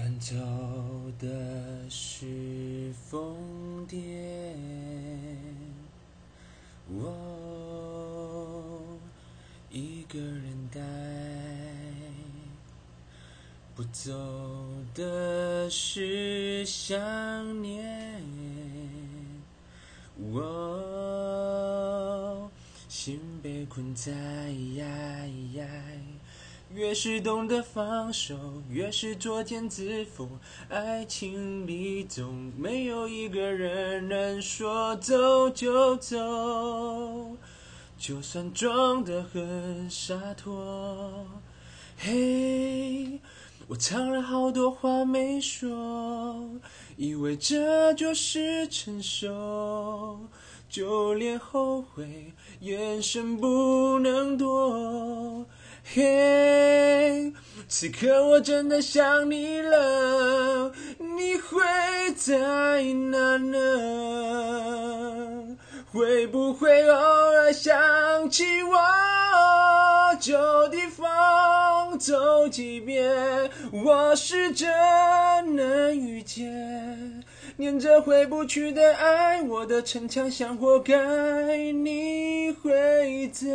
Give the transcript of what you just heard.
赶走的是疯癫，我一个人待。不走的是想念，我心被困在。越是懂得放手，越是作茧自缚。爱情里总没有一个人能说走就走，就算装得很洒脱。嘿，我藏了好多话没说，以为这就是成熟，就连后悔眼神不能躲。嘿，此刻我真的想你了，你会在哪呢？会不会偶尔想起我，旧地方走几遍？我试着能遇见，念着回不去的爱，我的城墙像活该，你会在。